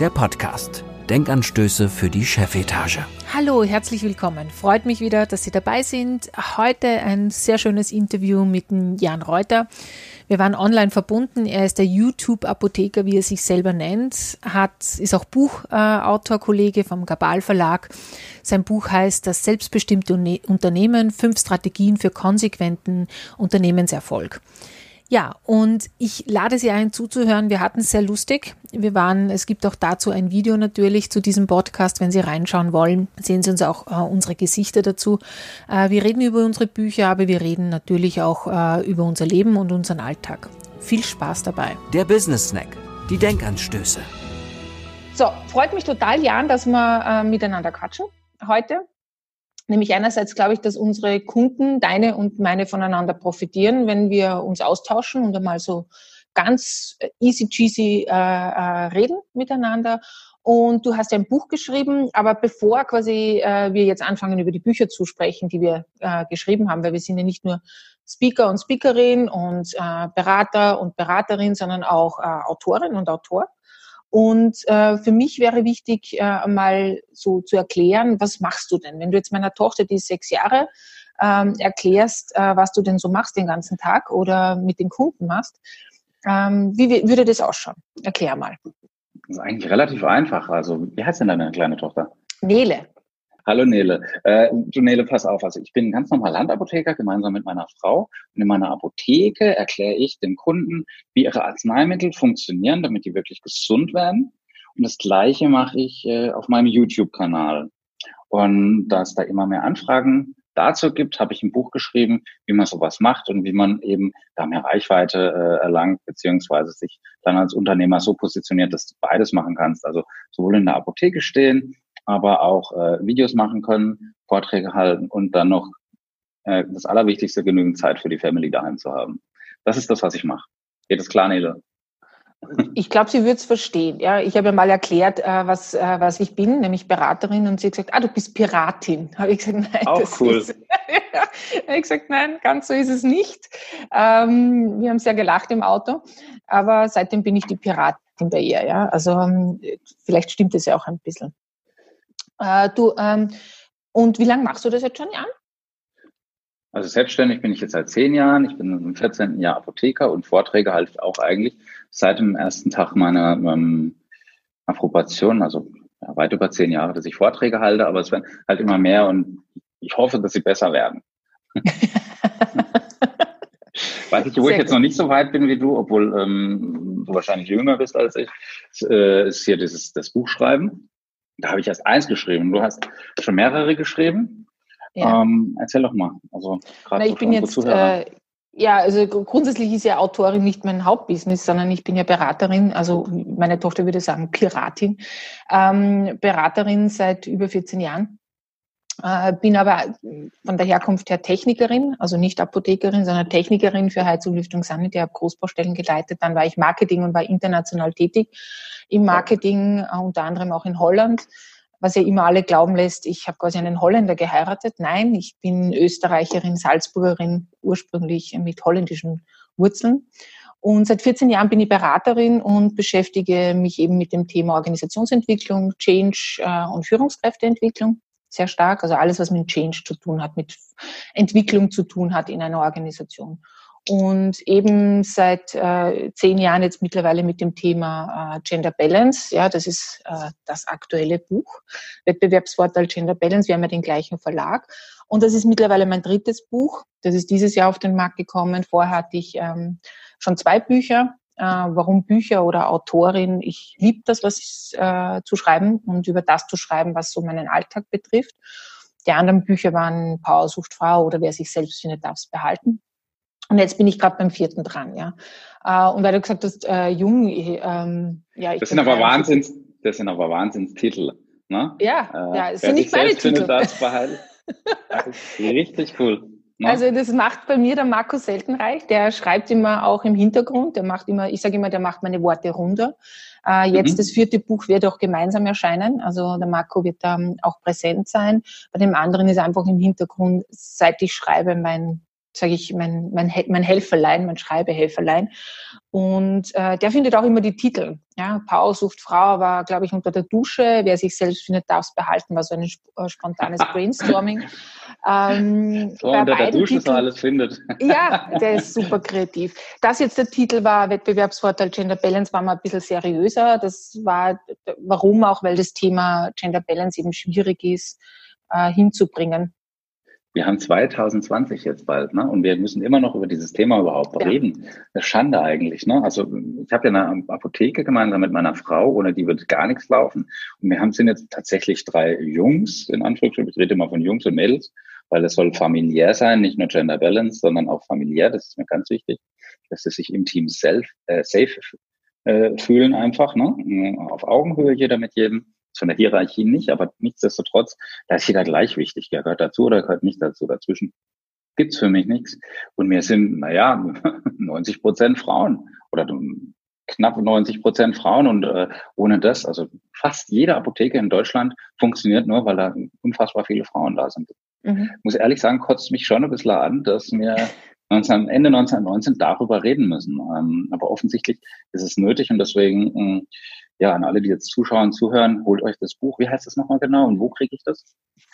der Podcast. Denkanstöße für die Chefetage. Hallo, herzlich willkommen. Freut mich wieder, dass Sie dabei sind. Heute ein sehr schönes Interview mit Jan Reuter. Wir waren online verbunden. Er ist der YouTube-Apotheker, wie er sich selber nennt, hat, ist auch Buchautor, Kollege vom Gabal Verlag. Sein Buch heißt Das selbstbestimmte Unternehmen, fünf Strategien für konsequenten Unternehmenserfolg. Ja, und ich lade Sie ein zuzuhören. Wir hatten es sehr lustig. Wir waren, es gibt auch dazu ein Video natürlich zu diesem Podcast. Wenn Sie reinschauen wollen, sehen Sie uns auch äh, unsere Gesichter dazu. Äh, wir reden über unsere Bücher, aber wir reden natürlich auch äh, über unser Leben und unseren Alltag. Viel Spaß dabei. Der Business Snack, die Denkanstöße. So, freut mich total, Jan, dass wir äh, miteinander quatschen heute. Nämlich einerseits glaube ich, dass unsere Kunden, deine und meine, voneinander profitieren, wenn wir uns austauschen und einmal so ganz easy cheesy äh, äh, reden miteinander. Und du hast ein Buch geschrieben, aber bevor quasi äh, wir jetzt anfangen, über die Bücher zu sprechen, die wir äh, geschrieben haben, weil wir sind ja nicht nur Speaker und Speakerin und äh, Berater und Beraterin, sondern auch äh, Autorin und Autor. Und äh, für mich wäre wichtig, äh, mal so zu erklären, was machst du denn? Wenn du jetzt meiner Tochter, die ist sechs Jahre, ähm, erklärst, äh, was du denn so machst den ganzen Tag oder mit den Kunden machst, ähm, wie, wie würde das ausschauen? Erklär mal. Das ist eigentlich relativ einfach. Also, wie heißt denn deine kleine Tochter? Nele. Hallo Nele. Äh, du Nele, pass auf. Also ich bin ganz normal Landapotheker gemeinsam mit meiner Frau. Und in meiner Apotheke erkläre ich den Kunden, wie ihre Arzneimittel funktionieren, damit die wirklich gesund werden. Und das Gleiche mache ich äh, auf meinem YouTube-Kanal. Und da es da immer mehr Anfragen dazu gibt, habe ich ein Buch geschrieben, wie man sowas macht und wie man eben da mehr Reichweite äh, erlangt, beziehungsweise sich dann als Unternehmer so positioniert, dass du beides machen kannst. Also sowohl in der Apotheke stehen, aber auch äh, Videos machen können, Vorträge halten und dann noch äh, das Allerwichtigste, genügend Zeit für die Family daheim zu haben. Das ist das, was ich mache. Geht es klar, Nele? Ich glaube, sie würde es verstehen. Ja, ich habe ja mal erklärt, äh, was, äh, was ich bin, nämlich Beraterin, und sie hat gesagt, ah, du bist Piratin. Habe ich gesagt, nein, Auch das cool. ist. ja, habe ich gesagt, nein, ganz so ist es nicht. Ähm, wir haben sehr gelacht im Auto, aber seitdem bin ich die Piratin bei ihr. Ja, also ähm, vielleicht stimmt es ja auch ein bisschen. Äh, du, ähm, und wie lange machst du das jetzt schon, Jan? Also selbstständig bin ich jetzt seit zehn Jahren. Ich bin im 14. Jahr Apotheker und Vorträge halte ich auch eigentlich seit dem ersten Tag meiner ähm, Approbation, also ja, weit über zehn Jahre, dass ich Vorträge halte, aber es werden halt immer mehr und ich hoffe, dass sie besser werden. Weiß ich, wo Sehr ich jetzt gut. noch nicht so weit bin wie du, obwohl ähm, du wahrscheinlich jünger bist als ich, äh, ist hier dieses das Buchschreiben. Da habe ich erst eins geschrieben. Du hast schon mehrere geschrieben. Ja. Ähm, erzähl doch mal. Also gerade ich bin jetzt äh, ja, also grundsätzlich ist ja Autorin nicht mein Hauptbusiness, sondern ich bin ja Beraterin, also meine Tochter würde sagen Piratin, ähm, Beraterin seit über 14 Jahren. Äh, bin aber von der Herkunft her Technikerin, also nicht Apothekerin, sondern Technikerin für Heizung, Lüftung, Sanitär, habe Großbaustellen geleitet. Dann war ich Marketing und war international tätig im Marketing, äh, unter anderem auch in Holland was ja immer alle glauben lässt, ich habe quasi einen Holländer geheiratet. Nein, ich bin Österreicherin, Salzburgerin, ursprünglich mit holländischen Wurzeln. Und seit 14 Jahren bin ich Beraterin und beschäftige mich eben mit dem Thema Organisationsentwicklung, Change äh, und Führungskräfteentwicklung sehr stark. Also alles, was mit Change zu tun hat, mit Entwicklung zu tun hat in einer Organisation und eben seit äh, zehn Jahren jetzt mittlerweile mit dem Thema äh, Gender Balance. Ja, das ist äh, das aktuelle Buch. Wettbewerbsvorteil Gender Balance. Wir haben ja den gleichen Verlag. Und das ist mittlerweile mein drittes Buch. Das ist dieses Jahr auf den Markt gekommen. Vorher hatte ich ähm, schon zwei Bücher. Äh, warum Bücher oder Autorin? Ich liebe das, was äh, zu schreiben und über das zu schreiben, was so meinen Alltag betrifft. Die anderen Bücher waren Power sucht Frau oder Wer sich selbst findet, darf es behalten. Und jetzt bin ich gerade beim vierten dran, ja. Äh, und weil du gesagt hast, äh, jung, ähm, ja, ich Das sind aber Wahnsinns, Das sind aber Wahnsinnstitel. Ne? Ja, äh, ja, es sind nicht meine Titel. Das, das ist richtig cool. Ne? Also das macht bei mir der Markus Seltenreich, der schreibt immer auch im Hintergrund, der macht immer, ich sage immer, der macht meine Worte runter. Äh, jetzt mhm. das vierte Buch wird auch gemeinsam erscheinen, also der Marco wird da auch präsent sein. Bei dem anderen ist einfach im Hintergrund, seit ich schreibe, mein sage ich, mein, mein, mein Helferlein, mein Schreibehelferlein. Und äh, der findet auch immer die Titel. Ja, Paul sucht Frau war, glaube ich, unter der Dusche. Wer sich selbst findet, darf es behalten, war so ein äh, spontanes Brainstorming. ähm, so, unter der Dusche so alles findet. ja, der ist super kreativ. Das jetzt der Titel war Wettbewerbsvorteil Gender Balance, war mal ein bisschen seriöser. Das war, warum auch, weil das Thema Gender Balance eben schwierig ist, äh, hinzubringen wir haben 2020 jetzt bald, ne? Und wir müssen immer noch über dieses Thema überhaupt ja. reden. Das ist Schande eigentlich, ne? Also ich habe ja eine Apotheke gemeinsam mit meiner Frau, ohne die wird gar nichts laufen. Und wir haben sind jetzt tatsächlich drei Jungs, in Anführungsstrichen, ich rede immer von Jungs und Mädels, weil es soll familiär sein, nicht nur Gender Balance, sondern auch familiär. Das ist mir ganz wichtig, dass sie sich im Team self, äh, safe äh, fühlen einfach, ne? Auf Augenhöhe jeder mit jedem von der Hierarchie nicht, aber nichtsdestotrotz, da ist jeder gleich wichtig. Der gehört dazu oder gehört nicht dazu. Dazwischen gibt's für mich nichts. Und wir sind, naja, 90 Prozent Frauen oder knapp 90 Prozent Frauen und äh, ohne das, also fast jede Apotheke in Deutschland funktioniert nur, weil da unfassbar viele Frauen da sind. Mhm. Muss ehrlich sagen, kotzt mich schon ein bisschen an, dass wir 19, Ende 1919 darüber reden müssen. Ähm, aber offensichtlich ist es nötig und deswegen ähm, ja, an alle, die jetzt zuschauen, zuhören, holt euch das Buch. Wie heißt das nochmal genau und wo kriege ich das?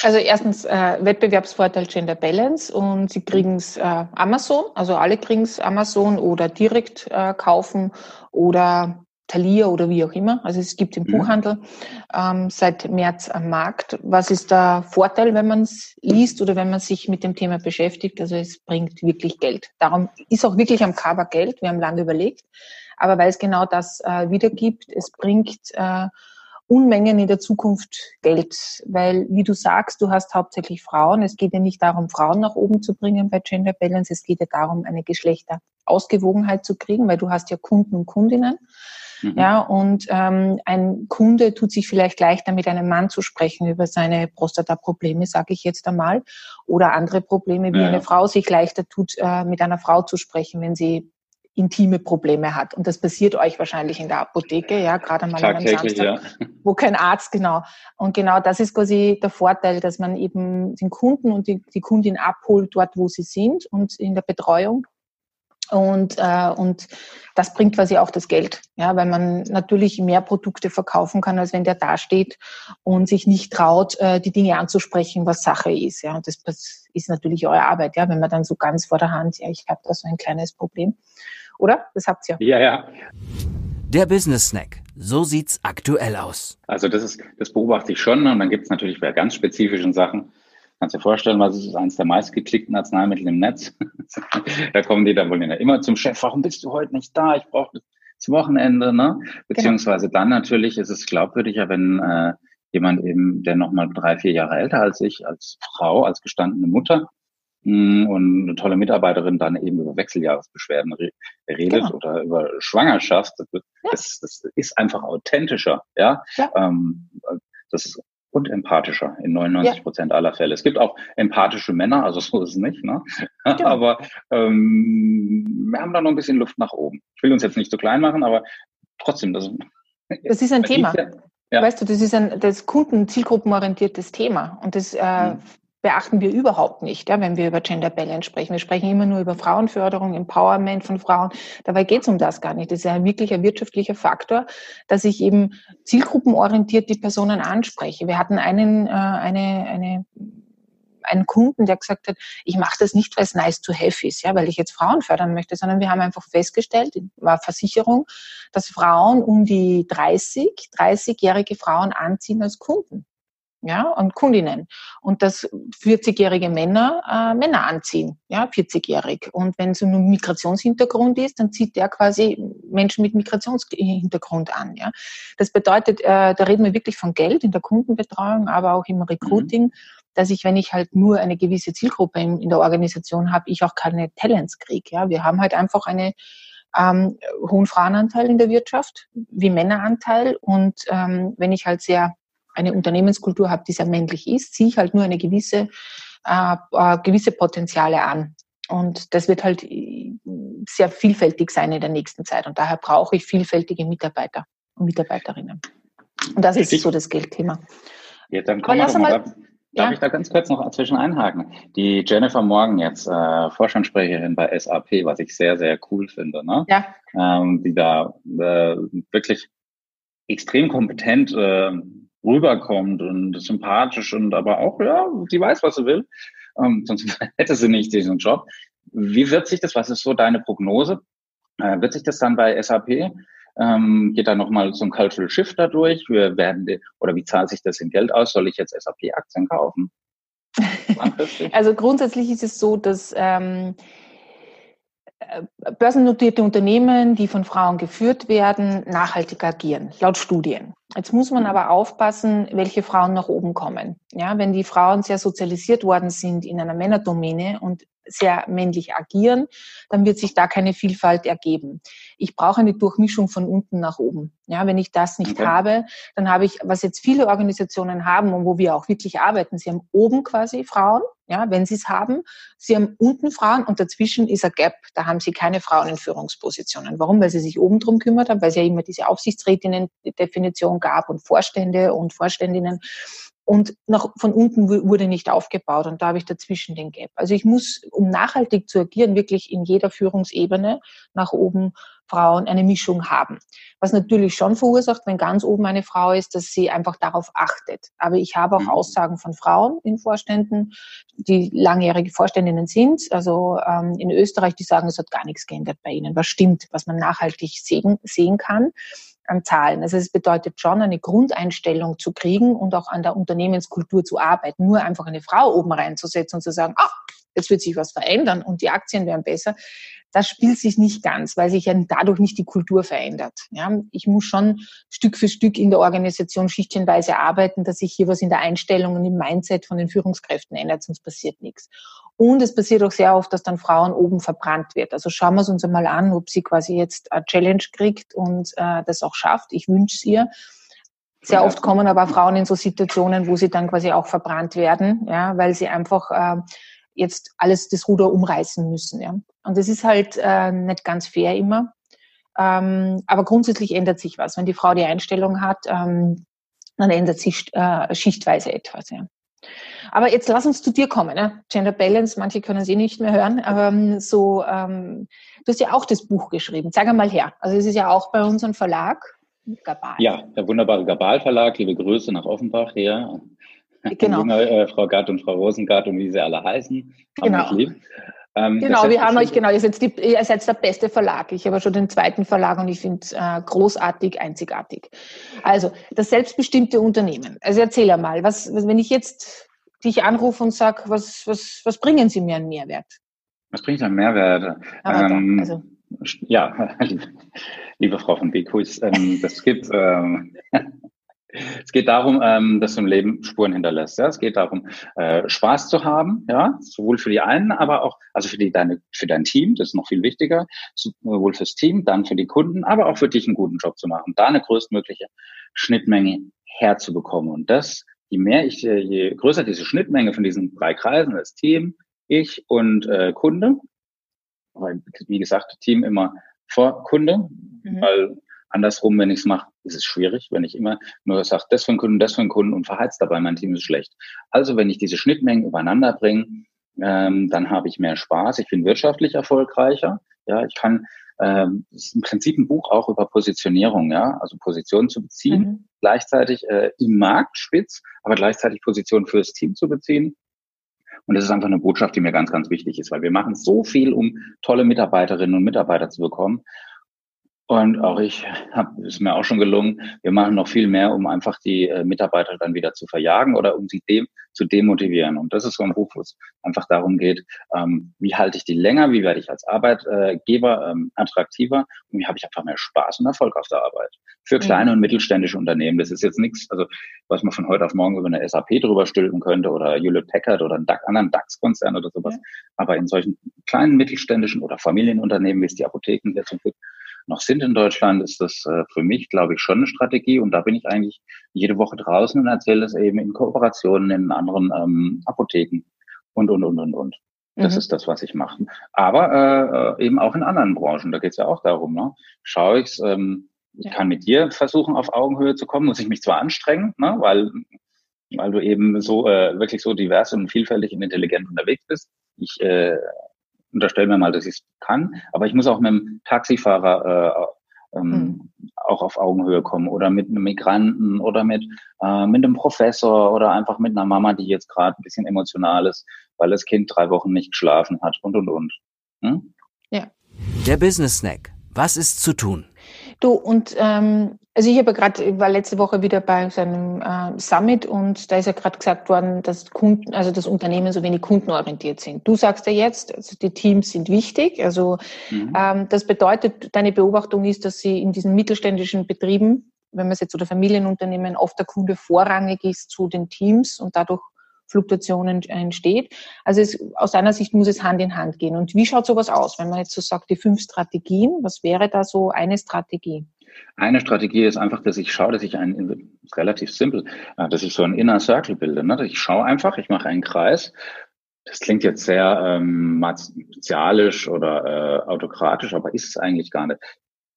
Also erstens äh, Wettbewerbsvorteil Gender Balance und Sie kriegen es äh, Amazon, also alle kriegen es Amazon oder direkt äh, kaufen oder Thalia oder wie auch immer. Also es gibt im mhm. Buchhandel ähm, seit März am Markt. Was ist der Vorteil, wenn man es liest oder wenn man sich mit dem Thema beschäftigt? Also es bringt wirklich Geld. Darum ist auch wirklich am Cover Geld. Wir haben lange überlegt aber weil es genau das äh, wiedergibt. Es bringt äh, Unmengen in der Zukunft Geld, weil, wie du sagst, du hast hauptsächlich Frauen. Es geht ja nicht darum, Frauen nach oben zu bringen bei Gender Balance. Es geht ja darum, eine Geschlechterausgewogenheit zu kriegen, weil du hast ja Kunden und Kundinnen. Mhm. Ja, und ähm, ein Kunde tut sich vielleicht leichter, mit einem Mann zu sprechen über seine Prostata-Probleme, sage ich jetzt einmal, oder andere Probleme, wie ja. eine Frau sich leichter tut, äh, mit einer Frau zu sprechen, wenn sie intime Probleme hat. Und das passiert euch wahrscheinlich in der Apotheke, ja, gerade mal am Samstag, ja. wo kein Arzt, genau. Und genau das ist quasi der Vorteil, dass man eben den Kunden und die, die Kundin abholt dort, wo sie sind und in der Betreuung. Und, äh, und das bringt quasi auch das Geld, ja, weil man natürlich mehr Produkte verkaufen kann, als wenn der da steht und sich nicht traut, äh, die Dinge anzusprechen, was Sache ist. Ja, und das ist natürlich eure Arbeit, ja, wenn man dann so ganz vor der Hand, ja, ich habe da so ein kleines Problem oder? Das habt ihr. Ja, ja. Der Business Snack. So sieht's aktuell aus. Also das ist, das beobachte ich schon. Und dann gibt es natürlich bei ganz spezifischen Sachen. Kannst dir vorstellen, was ist eines der meistgeklickten Arzneimittel im Netz? da kommen die dann wohl immer zum Chef. Warum bist du heute nicht da? Ich brauche das Wochenende, ne? Genau. Beziehungsweise genau. dann natürlich ist es glaubwürdiger, wenn äh, jemand eben, der nochmal drei, vier Jahre älter als ich, als Frau, als gestandene Mutter, und eine tolle Mitarbeiterin dann eben über Wechseljahresbeschwerden redet genau. oder über Schwangerschaft. Das, ja. das, das, ist einfach authentischer, ja. ja. Ähm, das ist und empathischer in 99 Prozent ja. aller Fälle. Es gibt auch empathische Männer, also so ist es nicht, ne? Genau. aber ähm, wir haben da noch ein bisschen Luft nach oben. Ich will uns jetzt nicht so klein machen, aber trotzdem, das, das ist ein Thema. Ja. Weißt du, das ist ein das Kunden-zielgruppenorientiertes Thema und das äh, mhm beachten wir überhaupt nicht, ja, wenn wir über Gender Balance sprechen. Wir sprechen immer nur über Frauenförderung, Empowerment von Frauen. Dabei geht es um das gar nicht. Das ist ein wirklicher wirtschaftlicher Faktor, dass ich eben zielgruppenorientiert die Personen anspreche. Wir hatten einen, äh, eine, eine einen Kunden, der gesagt hat, ich mache das nicht, weil es nice to have ist, ja, weil ich jetzt Frauen fördern möchte, sondern wir haben einfach festgestellt, war Versicherung, dass Frauen um die 30, 30-jährige Frauen anziehen als Kunden ja, und Kundinnen. Und dass 40-jährige Männer äh, Männer anziehen, ja, 40-jährig. Und wenn es ein Migrationshintergrund ist, dann zieht der quasi Menschen mit Migrationshintergrund an, ja. Das bedeutet, äh, da reden wir wirklich von Geld in der Kundenbetreuung, aber auch im Recruiting, mhm. dass ich, wenn ich halt nur eine gewisse Zielgruppe in, in der Organisation habe, ich auch keine Talents kriege, ja. Wir haben halt einfach eine ähm, hohen Frauenanteil in der Wirtschaft wie Männeranteil. Und ähm, wenn ich halt sehr eine Unternehmenskultur habe, die sehr männlich ist, ziehe ich halt nur eine gewisse, äh, äh, gewisse Potenziale an. Und das wird halt äh, sehr vielfältig sein in der nächsten Zeit. Und daher brauche ich vielfältige Mitarbeiter und Mitarbeiterinnen. Und das Richtig. ist so das Geldthema. Ja, dann kommen wir doch mal, mal Darf ja. ich da ganz kurz noch zwischen einhaken? Die Jennifer Morgan jetzt, äh, Vorstandssprecherin bei SAP, was ich sehr, sehr cool finde, ne? Ja. Ähm, die da äh, wirklich extrem kompetent äh, rüberkommt und sympathisch und aber auch, ja, sie weiß, was sie will. Ähm, sonst hätte sie nicht diesen Job. Wie wird sich das, was ist so deine Prognose? Äh, wird sich das dann bei SAP ähm, geht da nochmal so ein Cultural Shift dadurch? Wir werden oder wie zahlt sich das in Geld aus? Soll ich jetzt SAP-Aktien kaufen? also grundsätzlich ist es so, dass ähm, äh, börsennotierte Unternehmen, die von Frauen geführt werden, nachhaltig agieren, laut Studien. Jetzt muss man aber aufpassen, welche Frauen nach oben kommen. Ja, wenn die Frauen sehr sozialisiert worden sind in einer Männerdomäne und sehr männlich agieren, dann wird sich da keine Vielfalt ergeben. Ich brauche eine Durchmischung von unten nach oben. Ja, wenn ich das nicht okay. habe, dann habe ich, was jetzt viele Organisationen haben und wo wir auch wirklich arbeiten, sie haben oben quasi Frauen, ja, wenn sie es haben, sie haben unten Frauen und dazwischen ist ein Gap, da haben sie keine Frauen in Führungspositionen. Warum? Weil sie sich oben drum kümmert haben, weil es ja immer diese Aufsichtsrätinnen-Definition gab und Vorstände und Vorständinnen. Und nach, von unten wurde nicht aufgebaut und da habe ich dazwischen den Gap. Also ich muss, um nachhaltig zu agieren, wirklich in jeder Führungsebene nach oben Frauen eine Mischung haben. Was natürlich schon verursacht, wenn ganz oben eine Frau ist, dass sie einfach darauf achtet. Aber ich habe auch mhm. Aussagen von Frauen in Vorständen, die langjährige Vorständinnen sind, also ähm, in Österreich, die sagen, es hat gar nichts geändert bei ihnen. Was stimmt, was man nachhaltig sehen, sehen kann an Zahlen. Also es bedeutet schon, eine Grundeinstellung zu kriegen und auch an der Unternehmenskultur zu arbeiten. Nur einfach eine Frau oben reinzusetzen und zu sagen, ach, jetzt wird sich was verändern und die Aktien werden besser das spielt sich nicht ganz, weil sich ja dadurch nicht die Kultur verändert. Ja, ich muss schon Stück für Stück in der Organisation schichtchenweise arbeiten, dass sich hier was in der Einstellung und im Mindset von den Führungskräften ändert, sonst passiert nichts. Und es passiert auch sehr oft, dass dann Frauen oben verbrannt wird. Also schauen wir es uns einmal an, ob sie quasi jetzt eine Challenge kriegt und äh, das auch schafft. Ich wünsche es ihr. Sehr oft kommen aber Frauen in so Situationen, wo sie dann quasi auch verbrannt werden, ja, weil sie einfach äh, jetzt alles das Ruder umreißen müssen. Ja. Und das ist halt äh, nicht ganz fair immer. Ähm, aber grundsätzlich ändert sich was. Wenn die Frau die Einstellung hat, ähm, dann ändert sich äh, schichtweise etwas. Ja. Aber jetzt lass uns zu dir kommen. Ne? Gender Balance, manche können sie nicht mehr hören. Aber ähm, so, ähm, du hast ja auch das Buch geschrieben. Zeig einmal her. Also es ist ja auch bei unserem Verlag. Gabal. Ja, der wunderbare Gabal Verlag. Liebe Grüße nach Offenbach hier. Genau. Junge, äh, Frau Gatt und Frau Rosengart und wie sie alle heißen. Genau. Ähm, genau, wir haben euch, genau, ihr seid, die, ihr seid der beste Verlag. Ich habe schon den zweiten Verlag und ich finde es äh, großartig, einzigartig. Also, das selbstbestimmte Unternehmen. Also erzähl einmal, was, wenn ich jetzt dich anrufe und sage, was, was, was bringen Sie mir an Mehrwert? Was bringt an Mehrwert? Ähm, also. Ja, liebe Frau von Bekus, ähm, das gibt ähm, es geht darum, ähm, dass du im Leben Spuren hinterlässt. Ja? Es geht darum, äh, Spaß zu haben, ja, sowohl für die einen, aber auch, also für die deine, für dein Team, das ist noch viel wichtiger, sowohl fürs Team, dann für die Kunden, aber auch für dich einen guten Job zu machen, da eine größtmögliche Schnittmenge herzubekommen. Und das, je mehr ich, äh, je größer diese Schnittmenge von diesen drei Kreisen, das Team, ich und äh, Kunde, weil, wie gesagt, Team immer vor Kunde, mhm. weil Andersrum, wenn ich es mache, ist es schwierig, wenn ich immer nur sage, das für einen Kunden, das für einen Kunden und verheiz dabei, mein Team ist schlecht. Also wenn ich diese Schnittmengen übereinander bringe, ähm, dann habe ich mehr Spaß, ich bin wirtschaftlich erfolgreicher. Ja, ich kann, ähm, ist im Prinzip ein Buch auch über Positionierung, ja, also Positionen zu beziehen, mhm. gleichzeitig äh, im Markt spitz, aber gleichzeitig Positionen fürs Team zu beziehen. Und das ist einfach eine Botschaft, die mir ganz, ganz wichtig ist, weil wir machen so viel, um tolle Mitarbeiterinnen und Mitarbeiter zu bekommen. Und auch ich habe, ist mir auch schon gelungen, wir machen noch viel mehr, um einfach die äh, Mitarbeiter dann wieder zu verjagen oder um sie dem zu demotivieren. Und das ist so ein Buch, wo es einfach darum geht, ähm, wie halte ich die länger, wie werde ich als Arbeitgeber ähm, attraktiver und wie habe ich einfach mehr Spaß und Erfolg auf der Arbeit. Für kleine mhm. und mittelständische Unternehmen. Das ist jetzt nichts, also was man von heute auf morgen über eine SAP drüber stülpen könnte oder Hewlett Packard oder einen DAX, anderen DAX-Konzern oder sowas. Ja. Aber in solchen kleinen mittelständischen oder Familienunternehmen, wie es die Apotheken hier zum Glück noch sind in Deutschland, ist das äh, für mich, glaube ich, schon eine Strategie. Und da bin ich eigentlich jede Woche draußen und erzähle das eben in Kooperationen in anderen ähm, Apotheken und, und, und, und, und. Das mhm. ist das, was ich mache. Aber äh, eben auch in anderen Branchen. Da geht es ja auch darum, ne? Schaue ich's, ähm, ich ja. kann mit dir versuchen, auf Augenhöhe zu kommen, muss ich mich zwar anstrengen, ne? weil, weil du eben so äh, wirklich so divers und vielfältig und intelligent unterwegs bist. Ich äh, unterstellen wir mal, dass ich es kann, aber ich muss auch mit dem Taxifahrer äh, ähm, mhm. auch auf Augenhöhe kommen oder mit einem Migranten oder mit, äh, mit einem Professor oder einfach mit einer Mama, die jetzt gerade ein bisschen emotional ist, weil das Kind drei Wochen nicht geschlafen hat und und und. Hm? Ja. Der Business Snack. Was ist zu tun? Du, und ähm, also ich habe gerade, war letzte Woche wieder bei seinem äh, Summit und da ist ja gerade gesagt worden, dass Kunden, also das Unternehmen so wenig kundenorientiert sind. Du sagst ja jetzt, also die Teams sind wichtig. Also mhm. ähm, das bedeutet, deine Beobachtung ist, dass sie in diesen mittelständischen Betrieben, wenn man es jetzt oder Familienunternehmen, oft der Kunde vorrangig ist zu den Teams und dadurch Fluktuationen entsteht. Also es, aus deiner Sicht muss es Hand in Hand gehen. Und wie schaut sowas aus, wenn man jetzt so sagt, die fünf Strategien, was wäre da so eine Strategie? Eine Strategie ist einfach, dass ich schaue, dass ich ein, relativ simpel, äh, dass ich so einen Inner Circle bilde. Ne? Ich schaue einfach, ich mache einen Kreis. Das klingt jetzt sehr ähm, martialisch oder äh, autokratisch, aber ist es eigentlich gar nicht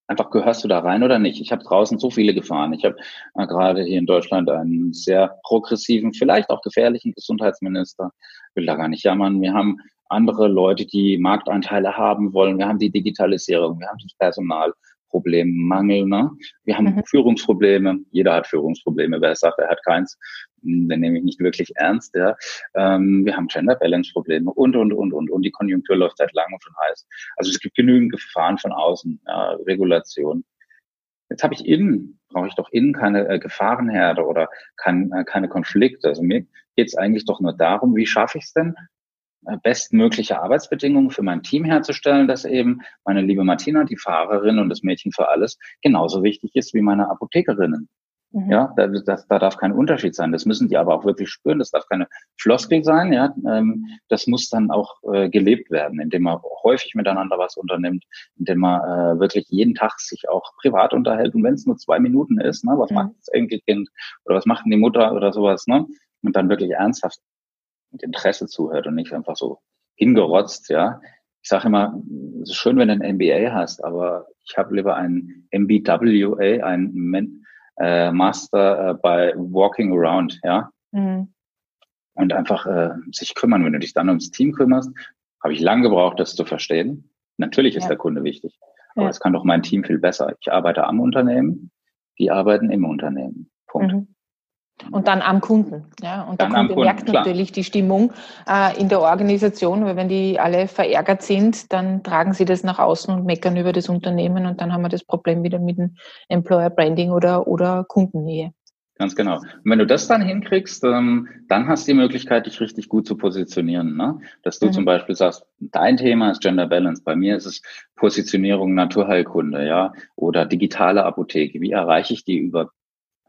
einfach gehörst du da rein oder nicht? Ich habe draußen so viele gefahren. Ich habe äh, gerade hier in Deutschland einen sehr progressiven, vielleicht auch gefährlichen Gesundheitsminister. Will da gar nicht jammern. Wir haben andere Leute, die Marktanteile haben wollen. Wir haben die Digitalisierung, wir haben das Personalproblem, Mangel. Ne? Wir haben mhm. Führungsprobleme. Jeder hat Führungsprobleme. Wer sagt, er hat keins, den nehme ich nicht wirklich ernst. Ja. Ähm, wir haben Gender Balance Probleme und, und, und, und. Und die Konjunktur läuft seit langem schon heiß. Also es gibt genügend Gefahren von außen, ja, Regulation. Jetzt habe ich innen, brauche ich doch innen keine äh, Gefahrenherde oder kein, äh, keine Konflikte. Also mir geht es eigentlich doch nur darum, wie schaffe ich es denn, bestmögliche Arbeitsbedingungen für mein Team herzustellen, dass eben meine liebe Martina, die Fahrerin und das Mädchen für alles, genauso wichtig ist wie meine Apothekerinnen. Mhm. Ja, da, das, da darf kein Unterschied sein. Das müssen die aber auch wirklich spüren. Das darf keine Floskel sein. Ja, ähm, das muss dann auch äh, gelebt werden, indem man häufig miteinander was unternimmt, indem man äh, wirklich jeden Tag sich auch privat unterhält. Und wenn es nur zwei Minuten ist, ne, was mhm. macht das Enkelkind oder was macht die Mutter oder sowas, ne, und dann wirklich ernsthaft mit Interesse zuhört und nicht einfach so hingerotzt. Ja, ich sage immer, es ist schön, wenn du ein MBA hast, aber ich habe lieber ein MBWA, ein Men äh, Master äh, bei Walking Around, ja. Mhm. Und einfach äh, sich kümmern. Wenn du dich dann ums Team kümmerst, habe ich lange gebraucht, das zu verstehen. Natürlich ist ja. der Kunde wichtig, aber es ja. kann doch mein Team viel besser. Ich arbeite am Unternehmen, die arbeiten im Unternehmen. Punkt. Mhm. Und dann am Kunden. Ja? Und dann der Kunde Kunden, merkt klar. natürlich die Stimmung äh, in der Organisation, weil wenn die alle verärgert sind, dann tragen sie das nach außen und meckern über das Unternehmen und dann haben wir das Problem wieder mit dem Employer Branding oder, oder Kundennähe. Ganz genau. Und wenn du das dann hinkriegst, ähm, dann hast du die Möglichkeit, dich richtig gut zu positionieren. Ne? Dass du mhm. zum Beispiel sagst, dein Thema ist Gender Balance. Bei mir ist es Positionierung Naturheilkunde, ja, oder digitale Apotheke. Wie erreiche ich die über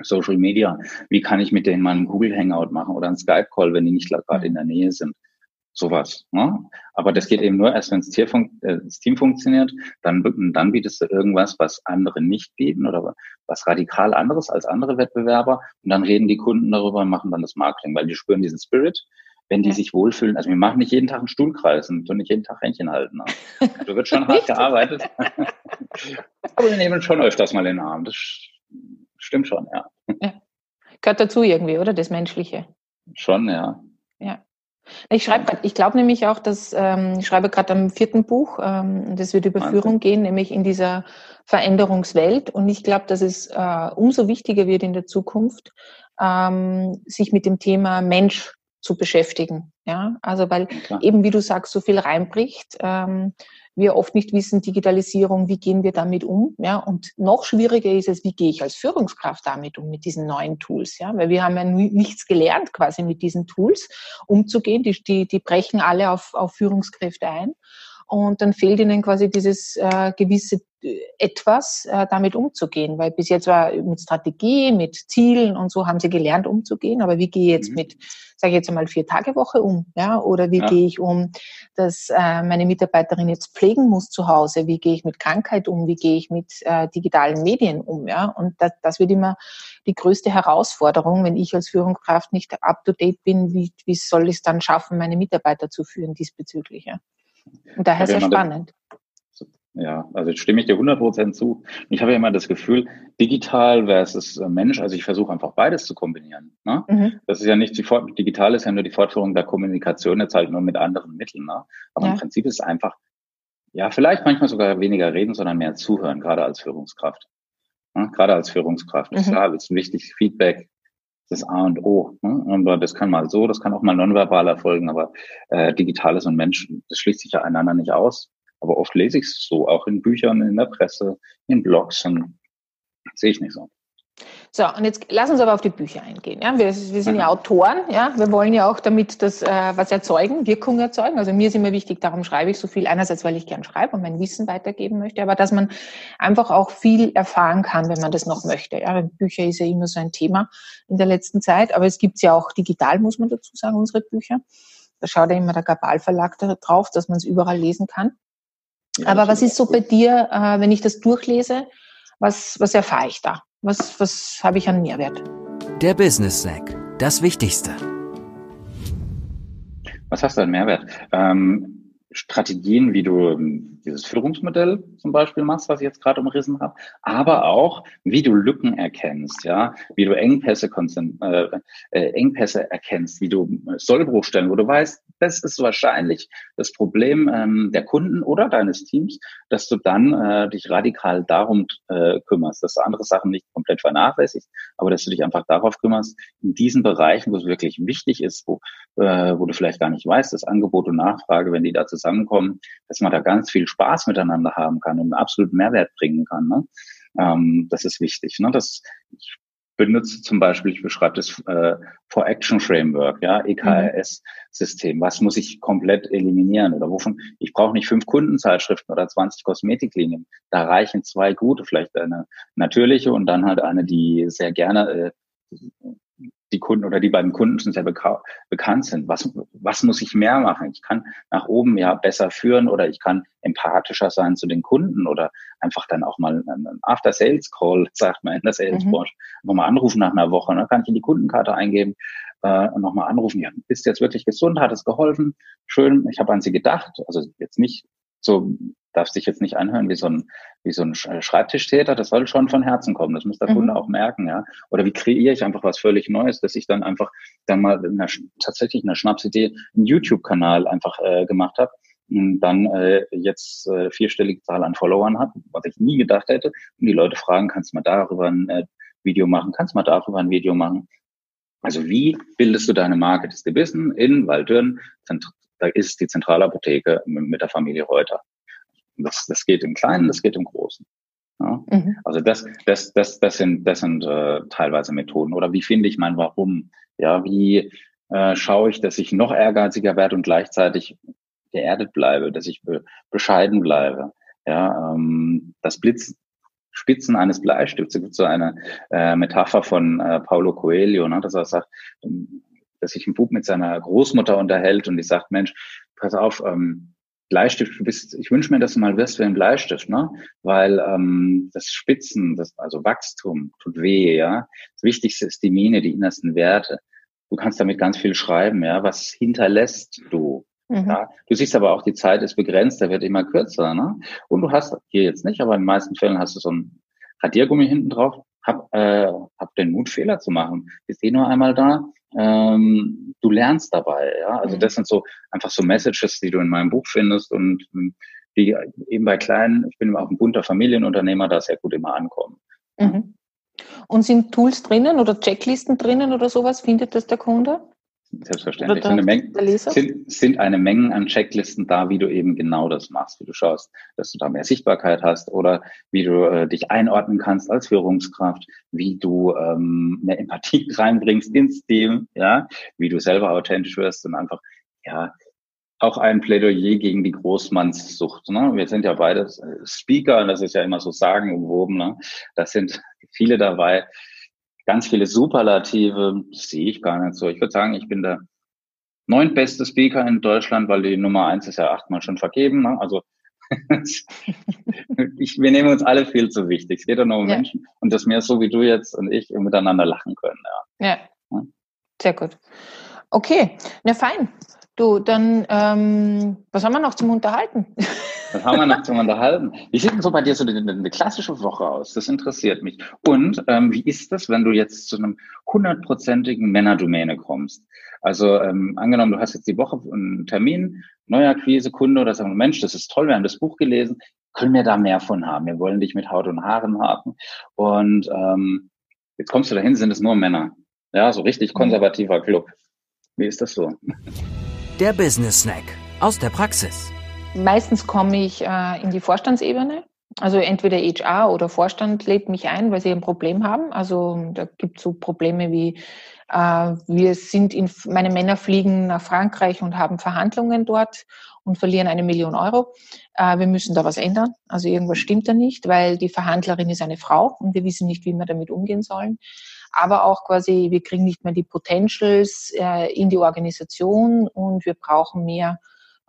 Social Media. Wie kann ich mit denen mal einen Google Hangout machen oder einen Skype Call, wenn die nicht gerade in der Nähe sind? Sowas. Ne? Aber das geht eben nur erst, wenn das, äh, das Team funktioniert. Dann, dann bietest du irgendwas, was andere nicht bieten oder was radikal anderes als andere Wettbewerber. Und dann reden die Kunden darüber und machen dann das Marketing, weil die spüren diesen Spirit. Wenn die ja. sich wohlfühlen, also wir machen nicht jeden Tag einen Stuhlkreis und nicht jeden Tag Händchen halten. Ne? Du wird schon hart gearbeitet. Aber wir nehmen schon öfters mal in den Arm. Das stimmt schon, ja. ja. Gehört dazu irgendwie, oder? Das Menschliche. Schon, ja. Ja. Ich schreibe ich glaube nämlich auch, dass ähm, ich schreibe gerade am vierten Buch, ähm, das wird über Wahnsinn. Führung gehen, nämlich in dieser Veränderungswelt. Und ich glaube, dass es äh, umso wichtiger wird in der Zukunft, ähm, sich mit dem Thema Mensch zu beschäftigen. Ja, also weil ja, eben, wie du sagst, so viel reinbricht. Ähm, wir oft nicht wissen, Digitalisierung, wie gehen wir damit um? Ja, und noch schwieriger ist es, wie gehe ich als Führungskraft damit um, mit diesen neuen Tools? Ja, weil wir haben ja nichts gelernt, quasi mit diesen Tools umzugehen. Die, die, die brechen alle auf, auf Führungskräfte ein. Und dann fehlt ihnen quasi dieses äh, gewisse äh, etwas, äh, damit umzugehen. Weil bis jetzt war mit Strategie, mit Zielen und so haben sie gelernt umzugehen. Aber wie gehe ich jetzt mhm. mit, sage ich jetzt einmal, vier Tage Woche um? Ja? Oder wie ja. gehe ich um, dass äh, meine Mitarbeiterin jetzt pflegen muss zu Hause? Wie gehe ich mit Krankheit um? Wie gehe ich mit äh, digitalen Medien um? Ja? Und das, das wird immer die größte Herausforderung, wenn ich als Führungskraft nicht up to date bin. Wie, wie soll ich es dann schaffen, meine Mitarbeiter zu führen diesbezüglich? Ja? Und daher sehr spannend. Ja, also stimme ich dir 100% zu. Ich habe ja immer das Gefühl, digital versus äh, Mensch, also ich versuche einfach beides zu kombinieren. Ne? Mhm. Das ist ja nicht die Fort digital ist ja nur die Fortführung der Kommunikation, jetzt halt nur mit anderen Mitteln. Ne? Aber ja. im Prinzip ist es einfach, ja, vielleicht manchmal sogar weniger reden, sondern mehr zuhören, gerade als Führungskraft. Ne? Gerade als Führungskraft. Mhm. Ja, ist wichtig, Feedback, das A und O. Ne? Aber das kann mal so, das kann auch mal nonverbal erfolgen, aber äh, Digitales und Mensch, das schließt sich ja einander nicht aus. Aber oft lese ich es so, auch in Büchern, in der Presse, in Blogs, und sehe ich nicht so. So, und jetzt lass uns aber auf die Bücher eingehen. Ja? Wir, wir sind ja Autoren, ja. Wir wollen ja auch damit das äh, was erzeugen, Wirkung erzeugen. Also mir ist immer wichtig, darum schreibe ich so viel. Einerseits, weil ich gern schreibe und mein Wissen weitergeben möchte, aber dass man einfach auch viel erfahren kann, wenn man das noch möchte. Ja? Bücher ist ja immer so ein Thema in der letzten Zeit, aber es gibt ja auch digital, muss man dazu sagen, unsere Bücher. Da schaut ja immer der Gabal Verlag drauf, dass man es überall lesen kann. Ja, aber was ist so bei dir, äh, wenn ich das durchlese? Was, was erfahre ich da? Was, was habe ich an Mehrwert? Der Business Snack. Das Wichtigste. Was hast du an Mehrwert? Ähm, Strategien, wie du ähm, dieses Führungsmodell zum Beispiel machst, was ich jetzt gerade umrissen habe, aber auch, wie du Lücken erkennst, ja, wie du Engpässe, äh, äh, Engpässe erkennst, wie du Sollbruchstellen, wo du weißt, das ist wahrscheinlich das Problem ähm, der Kunden oder deines Teams, dass du dann äh, dich radikal darum äh, kümmerst, dass du andere Sachen nicht komplett vernachlässigst, aber dass du dich einfach darauf kümmerst, in diesen Bereichen, wo es wirklich wichtig ist, wo, äh, wo du vielleicht gar nicht weißt, das Angebot und Nachfrage, wenn die da zusammenkommen, dass man da ganz viel Spaß miteinander haben kann und einen absoluten Mehrwert bringen kann. Ne? Ähm, das ist wichtig. Ne? Das, ich benutze zum Beispiel, ich beschreibe das äh, For Action Framework, ja, EKRS-System. Was muss ich komplett eliminieren oder wovon? Ich brauche nicht fünf Kundenzeitschriften oder 20 Kosmetiklinien. Da reichen zwei gute, vielleicht eine natürliche und dann halt eine, die sehr gerne äh, die Kunden oder die beiden Kunden schon sehr beka bekannt sind. Was, was muss ich mehr machen? Ich kann nach oben ja besser führen oder ich kann empathischer sein zu den Kunden oder einfach dann auch mal einen After-Sales-Call, sagt man in der Sales-Branche, mhm. nochmal anrufen nach einer Woche. Dann ne? kann ich in die Kundenkarte eingeben äh, und nochmal anrufen. Ja, bist jetzt wirklich gesund? Hat es geholfen? Schön, ich habe an Sie gedacht. Also jetzt nicht so darfst dich jetzt nicht anhören wie so ein, wie so ein äh, Schreibtischtäter. Das soll schon von Herzen kommen. Das muss der mhm. Kunde auch merken, ja. Oder wie kreiere ich einfach was völlig Neues, dass ich dann einfach dann mal eine, tatsächlich eine Schnapsidee, einen YouTube-Kanal einfach äh, gemacht habe und dann äh, jetzt äh, vierstellige Zahl an Followern habe, was ich nie gedacht hätte. Und die Leute fragen, kannst du mal darüber ein äh, Video machen? Kannst du mal darüber ein Video machen? Also wie bildest du deine Marke? Das Gebissen in Waldürn, da ist die Zentralapotheke mit der Familie Reuter. Das, das geht im Kleinen, das geht im Großen. Ja? Mhm. Also das, das, das, das sind, das sind äh, teilweise Methoden. Oder wie finde ich mein Warum? Ja, wie äh, schaue ich, dass ich noch ehrgeiziger werde und gleichzeitig geerdet bleibe, dass ich be bescheiden bleibe. Ja, ähm, das Blitz, Spitzen eines Bleistifts. Es gibt so eine äh, Metapher von äh, Paulo Coelho, ne, dass er sagt, dass sich ein Bub mit seiner Großmutter unterhält und die sagt, Mensch, pass auf, ähm, Bleistift, du bist, ich wünsche mir, dass du mal wirst wie ein Bleistift, ne? Weil ähm, das Spitzen, das, also Wachstum tut weh, ja. Das Wichtigste ist die Mine, die innersten Werte. Du kannst damit ganz viel schreiben, ja. Was hinterlässt du? Mhm. Ja? Du siehst aber auch, die Zeit ist begrenzt, der wird immer kürzer, ne? Und du hast hier jetzt nicht, aber in den meisten Fällen hast du so ein Radiergummi hinten drauf. Hab, äh, hab den Mut, Fehler zu machen. Ist eh nur einmal da ähm, du lernst dabei. Ja? Also mhm. das sind so einfach so Messages, die du in meinem Buch findest und ähm, die eben bei kleinen, ich bin auch ein bunter Familienunternehmer, da sehr gut immer ankommen. Mhm. Und sind Tools drinnen oder Checklisten drinnen oder sowas? Findet das der Kunde? Selbstverständlich. Eine Menge, sind, sind eine Menge an Checklisten da, wie du eben genau das machst, wie du schaust, dass du da mehr Sichtbarkeit hast oder wie du äh, dich einordnen kannst als Führungskraft, wie du ähm, mehr Empathie reinbringst ins Team, ja, wie du selber authentisch wirst und einfach, ja, auch ein Plädoyer gegen die Großmannssucht. Ne? Wir sind ja beide Speaker, und das ist ja immer so sagen umwoben. Ne? Das sind viele dabei, ganz viele Superlative, sehe ich gar nicht so. Ich würde sagen, ich bin der neuntbeste Speaker in Deutschland, weil die Nummer eins ist ja achtmal schon vergeben. Ne? Also ich, wir nehmen uns alle viel zu wichtig. Es geht ja nur um ja. Menschen und das mehr so wie du jetzt und ich miteinander lachen können. Ja, ja. sehr gut. Okay, na fein. Du, dann, ähm, was haben wir noch zum Unterhalten? Was haben wir noch zum Unterhalten? Wie sieht denn so bei dir so eine, eine klassische Woche aus? Das interessiert mich. Und ähm, wie ist das, wenn du jetzt zu einem hundertprozentigen Männerdomäne kommst? Also ähm, angenommen, du hast jetzt die Woche einen Termin, neuer Quise, Kunde oder sagen, Mensch, das ist toll, wir haben das Buch gelesen, können wir da mehr von haben? Wir wollen dich mit Haut und Haaren haben. Und ähm, jetzt kommst du dahin, sind es nur Männer. Ja, so richtig konservativer Club. Wie ist das so? Der Business Snack aus der Praxis. Meistens komme ich äh, in die Vorstandsebene. Also entweder HR oder Vorstand lädt mich ein, weil sie ein Problem haben. Also da gibt es so Probleme wie, äh, wir sind in, meine Männer fliegen nach Frankreich und haben Verhandlungen dort und verlieren eine Million Euro. Äh, wir müssen da was ändern. Also irgendwas stimmt da nicht, weil die Verhandlerin ist eine Frau und wir wissen nicht, wie wir damit umgehen sollen aber auch quasi, wir kriegen nicht mehr die Potentials äh, in die Organisation und wir brauchen mehr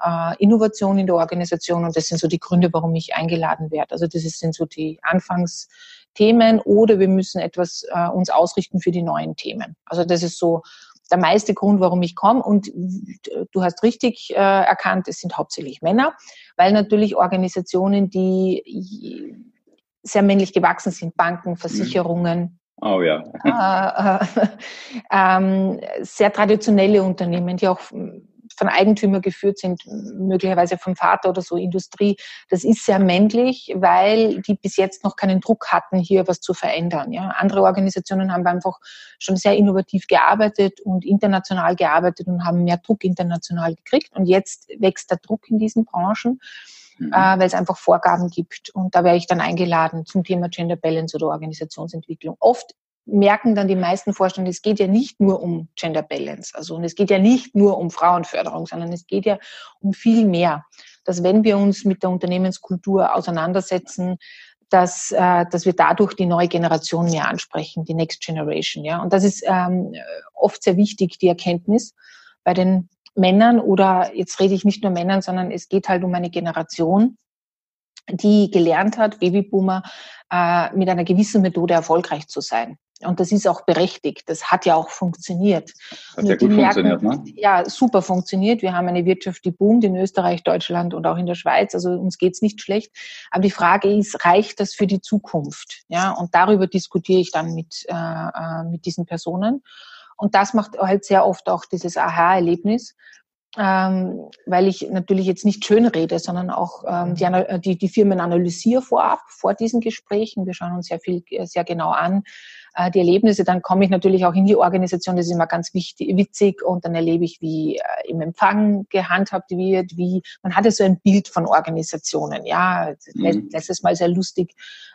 äh, Innovation in der Organisation und das sind so die Gründe, warum ich eingeladen werde. Also das sind so die Anfangsthemen oder wir müssen etwas äh, uns ausrichten für die neuen Themen. Also das ist so der meiste Grund, warum ich komme. Und du hast richtig äh, erkannt, es sind hauptsächlich Männer, weil natürlich Organisationen, die sehr männlich gewachsen sind, Banken, mhm. Versicherungen, Oh ja. Äh, äh, ähm, sehr traditionelle Unternehmen, die auch von Eigentümer geführt sind, möglicherweise vom Vater oder so Industrie. Das ist sehr männlich, weil die bis jetzt noch keinen Druck hatten, hier was zu verändern. Ja. Andere Organisationen haben einfach schon sehr innovativ gearbeitet und international gearbeitet und haben mehr Druck international gekriegt. Und jetzt wächst der Druck in diesen Branchen mhm. äh, weil es einfach Vorgaben gibt. Und da wäre ich dann eingeladen zum Thema Gender Balance oder Organisationsentwicklung. Oft merken dann die meisten Vorstände, es geht ja nicht nur um Gender Balance. Also, und es geht ja nicht nur um Frauenförderung, sondern es geht ja um viel mehr. Dass wenn wir uns mit der Unternehmenskultur auseinandersetzen, dass, äh, dass wir dadurch die neue Generation mehr ansprechen, die Next Generation. Ja? Und das ist ähm, oft sehr wichtig, die Erkenntnis bei den Männern oder jetzt rede ich nicht nur Männern, sondern es geht halt um eine Generation, die gelernt hat, Babyboomer, äh, mit einer gewissen Methode erfolgreich zu sein. Und das ist auch berechtigt. Das hat ja auch funktioniert. Hat ja gut merken, funktioniert, ne? Ja, super funktioniert. Wir haben eine Wirtschaft, die boomt in Österreich, Deutschland und auch in der Schweiz. Also uns geht's nicht schlecht. Aber die Frage ist, reicht das für die Zukunft? Ja, und darüber diskutiere ich dann mit, äh, äh mit diesen Personen. Und das macht halt sehr oft auch dieses Aha-Erlebnis, ähm, weil ich natürlich jetzt nicht schön rede, sondern auch ähm, die, die, die Firmen analysiere vorab, vor diesen Gesprächen. Wir schauen uns sehr viel, sehr genau an, äh, die Erlebnisse. Dann komme ich natürlich auch in die Organisation, das ist immer ganz wichtig, witzig und dann erlebe ich, wie äh, im Empfang gehandhabt wird, wie, man hatte so ein Bild von Organisationen, ja, mhm. letztes Mal sehr lustig,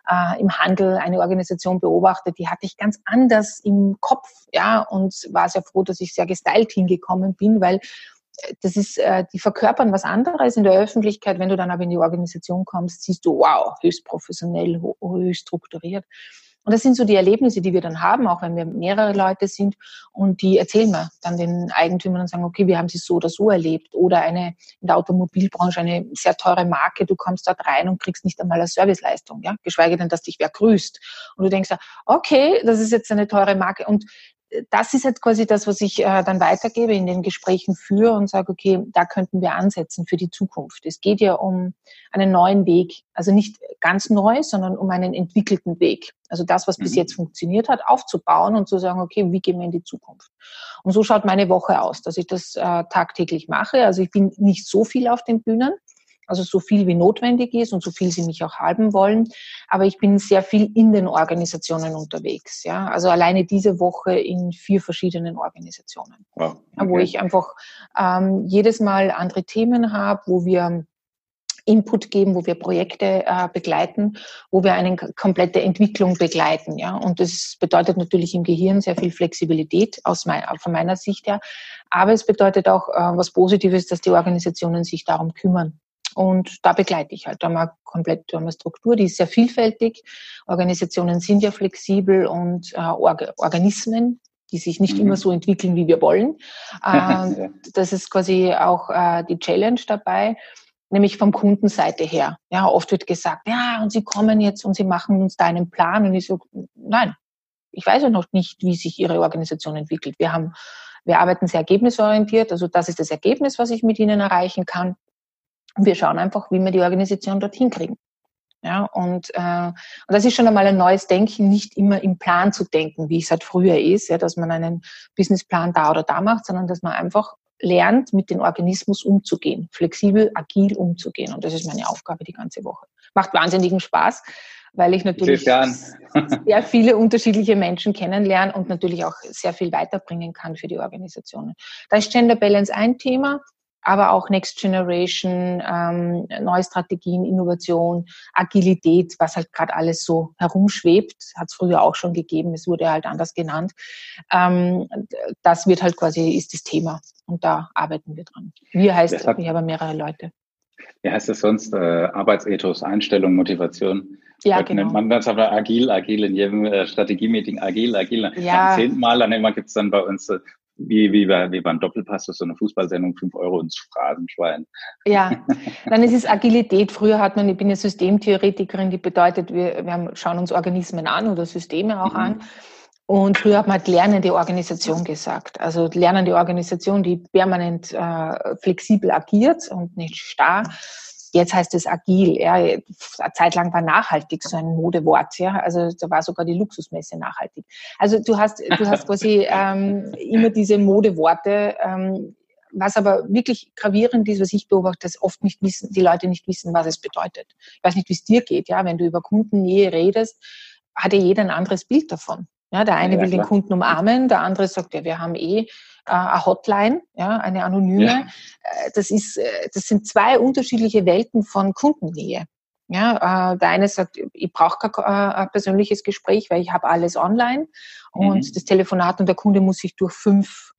äh, im Handel eine Organisation beobachtet, die hatte ich ganz anders im Kopf, ja, und war sehr froh, dass ich sehr gestylt hingekommen bin, weil äh, das ist, äh, die verkörpern was anderes in der Öffentlichkeit. Wenn du dann aber in die Organisation kommst, siehst du, wow, höchst professionell, höchst strukturiert. Und das sind so die Erlebnisse, die wir dann haben, auch wenn wir mehrere Leute sind. Und die erzählen wir dann den Eigentümern und sagen, okay, wir haben sie so oder so erlebt. Oder eine in der Automobilbranche eine sehr teure Marke, du kommst dort rein und kriegst nicht einmal eine Serviceleistung, ja, geschweige denn, dass dich wer grüßt. Und du denkst, okay, das ist jetzt eine teure Marke. Und das ist jetzt quasi das, was ich äh, dann weitergebe, in den Gesprächen führe und sage, okay, da könnten wir ansetzen für die Zukunft. Es geht ja um einen neuen Weg, also nicht ganz neu, sondern um einen entwickelten Weg. Also das, was bis mhm. jetzt funktioniert hat, aufzubauen und zu sagen, okay, wie gehen wir in die Zukunft? Und so schaut meine Woche aus, dass ich das äh, tagtäglich mache. Also ich bin nicht so viel auf den Bühnen, also so viel wie notwendig ist und so viel sie mich auch haben wollen. Aber ich bin sehr viel in den Organisationen unterwegs. Ja, also alleine diese Woche in vier verschiedenen Organisationen, wow, okay. wo ich einfach ähm, jedes Mal andere Themen habe, wo wir Input geben, wo wir Projekte äh, begleiten, wo wir eine komplette Entwicklung begleiten. Ja? Und das bedeutet natürlich im Gehirn sehr viel Flexibilität aus mein, von meiner Sicht her. Aber es bedeutet auch äh, was Positives, dass die Organisationen sich darum kümmern. Und da begleite ich halt. Da haben wir komplett da haben wir Struktur, die ist sehr vielfältig. Organisationen sind ja flexibel und äh, Org Organismen, die sich nicht mhm. immer so entwickeln, wie wir wollen. Äh, das ist quasi auch äh, die Challenge dabei nämlich vom Kundenseite her. Ja, oft wird gesagt, ja, und Sie kommen jetzt und Sie machen uns da einen Plan. Und ich so, nein, ich weiß ja noch nicht, wie sich Ihre Organisation entwickelt. Wir haben, wir arbeiten sehr ergebnisorientiert. Also das ist das Ergebnis, was ich mit Ihnen erreichen kann. Und wir schauen einfach, wie wir die Organisation dorthin kriegen. Ja, und, äh, und das ist schon einmal ein neues Denken, nicht immer im Plan zu denken, wie es halt früher ist, ja, dass man einen Businessplan da oder da macht, sondern dass man einfach lernt, mit dem Organismus umzugehen, flexibel, agil umzugehen. Und das ist meine Aufgabe die ganze Woche. Macht wahnsinnigen Spaß, weil ich natürlich sehr viele unterschiedliche Menschen kennenlerne und natürlich auch sehr viel weiterbringen kann für die Organisationen. Da ist Gender Balance ein Thema aber auch Next Generation, ähm, neue Strategien, Innovation, Agilität, was halt gerade alles so herumschwebt, hat es früher auch schon gegeben, es wurde halt anders genannt. Ähm, das wird halt quasi, ist das Thema und da arbeiten wir dran. Wir heißt, hat, ich habe mehrere Leute. Wie heißt das sonst? Äh, Arbeitsethos, Einstellung, Motivation? Ja, Heute genau. nennt man das aber agil, agil in jedem äh, Strategie-Meeting, agil, agil. Ja. Zehnten Mal, dann immer gibt es dann bei uns äh, wie, wie, bei, wie beim Doppelpass, so eine Fußballsendung, fünf Euro ins Phrasenschwein. Ja, dann ist es Agilität. Früher hat man, ich bin ja Systemtheoretikerin, die bedeutet, wir, wir haben, schauen uns Organismen an oder Systeme auch mhm. an. Und früher hat man halt lernende Organisation gesagt. Also lernende Organisation, die permanent äh, flexibel agiert und nicht starr. Jetzt heißt es agil. Ja. Eine Zeit lang war nachhaltig so ein Modewort. Ja. Also da war sogar die Luxusmesse nachhaltig. Also du hast, du hast quasi ähm, immer diese Modeworte. Ähm, was aber wirklich gravierend ist, was ich beobachte, dass oft nicht wissen, die Leute nicht wissen, was es bedeutet. Ich weiß nicht, wie es dir geht, ja, wenn du über Kundennähe redest, hat ja jeder ein anderes Bild davon. Ja, der eine ja, will klar. den Kunden umarmen, der andere sagt, ja, wir haben eh eine Hotline, ja, eine anonyme. Ja. Äh, das, ist, äh, das sind zwei unterschiedliche Welten von Kundennähe. Ja, äh, der eine sagt, ich brauche kein äh, persönliches Gespräch, weil ich habe alles online und mhm. das Telefonat und der Kunde muss sich durch fünf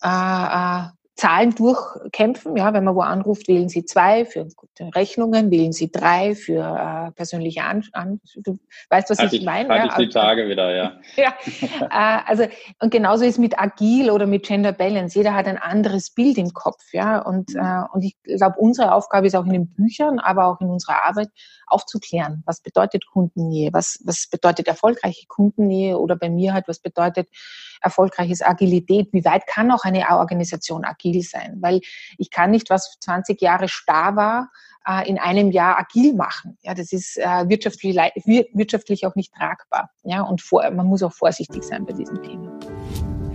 äh, Zahlen durchkämpfen. Ja, wenn man wo anruft, wählen Sie zwei für Rechnungen, wählen Sie drei für äh, persönliche An, an Du weißt, was halt ich, ich meine. Halt ja? ich die Tage wieder, ja. ja, äh, also und genauso ist mit Agil oder mit Gender Balance. Jeder hat ein anderes Bild im Kopf, ja. Und mhm. äh, und ich glaube, unsere Aufgabe ist auch in den Büchern, aber auch in unserer Arbeit aufzuklären. Was bedeutet Kundennähe? Was was bedeutet erfolgreiche Kundennähe? Oder bei mir halt, was bedeutet erfolgreiches Agilität? Wie weit kann auch eine Organisation agil agil sein, weil ich kann nicht, was 20 Jahre starr war, äh, in einem Jahr agil machen. Ja, das ist äh, wirtschaftlich, wirtschaftlich auch nicht tragbar. Ja, und vor, man muss auch vorsichtig sein bei diesem Thema.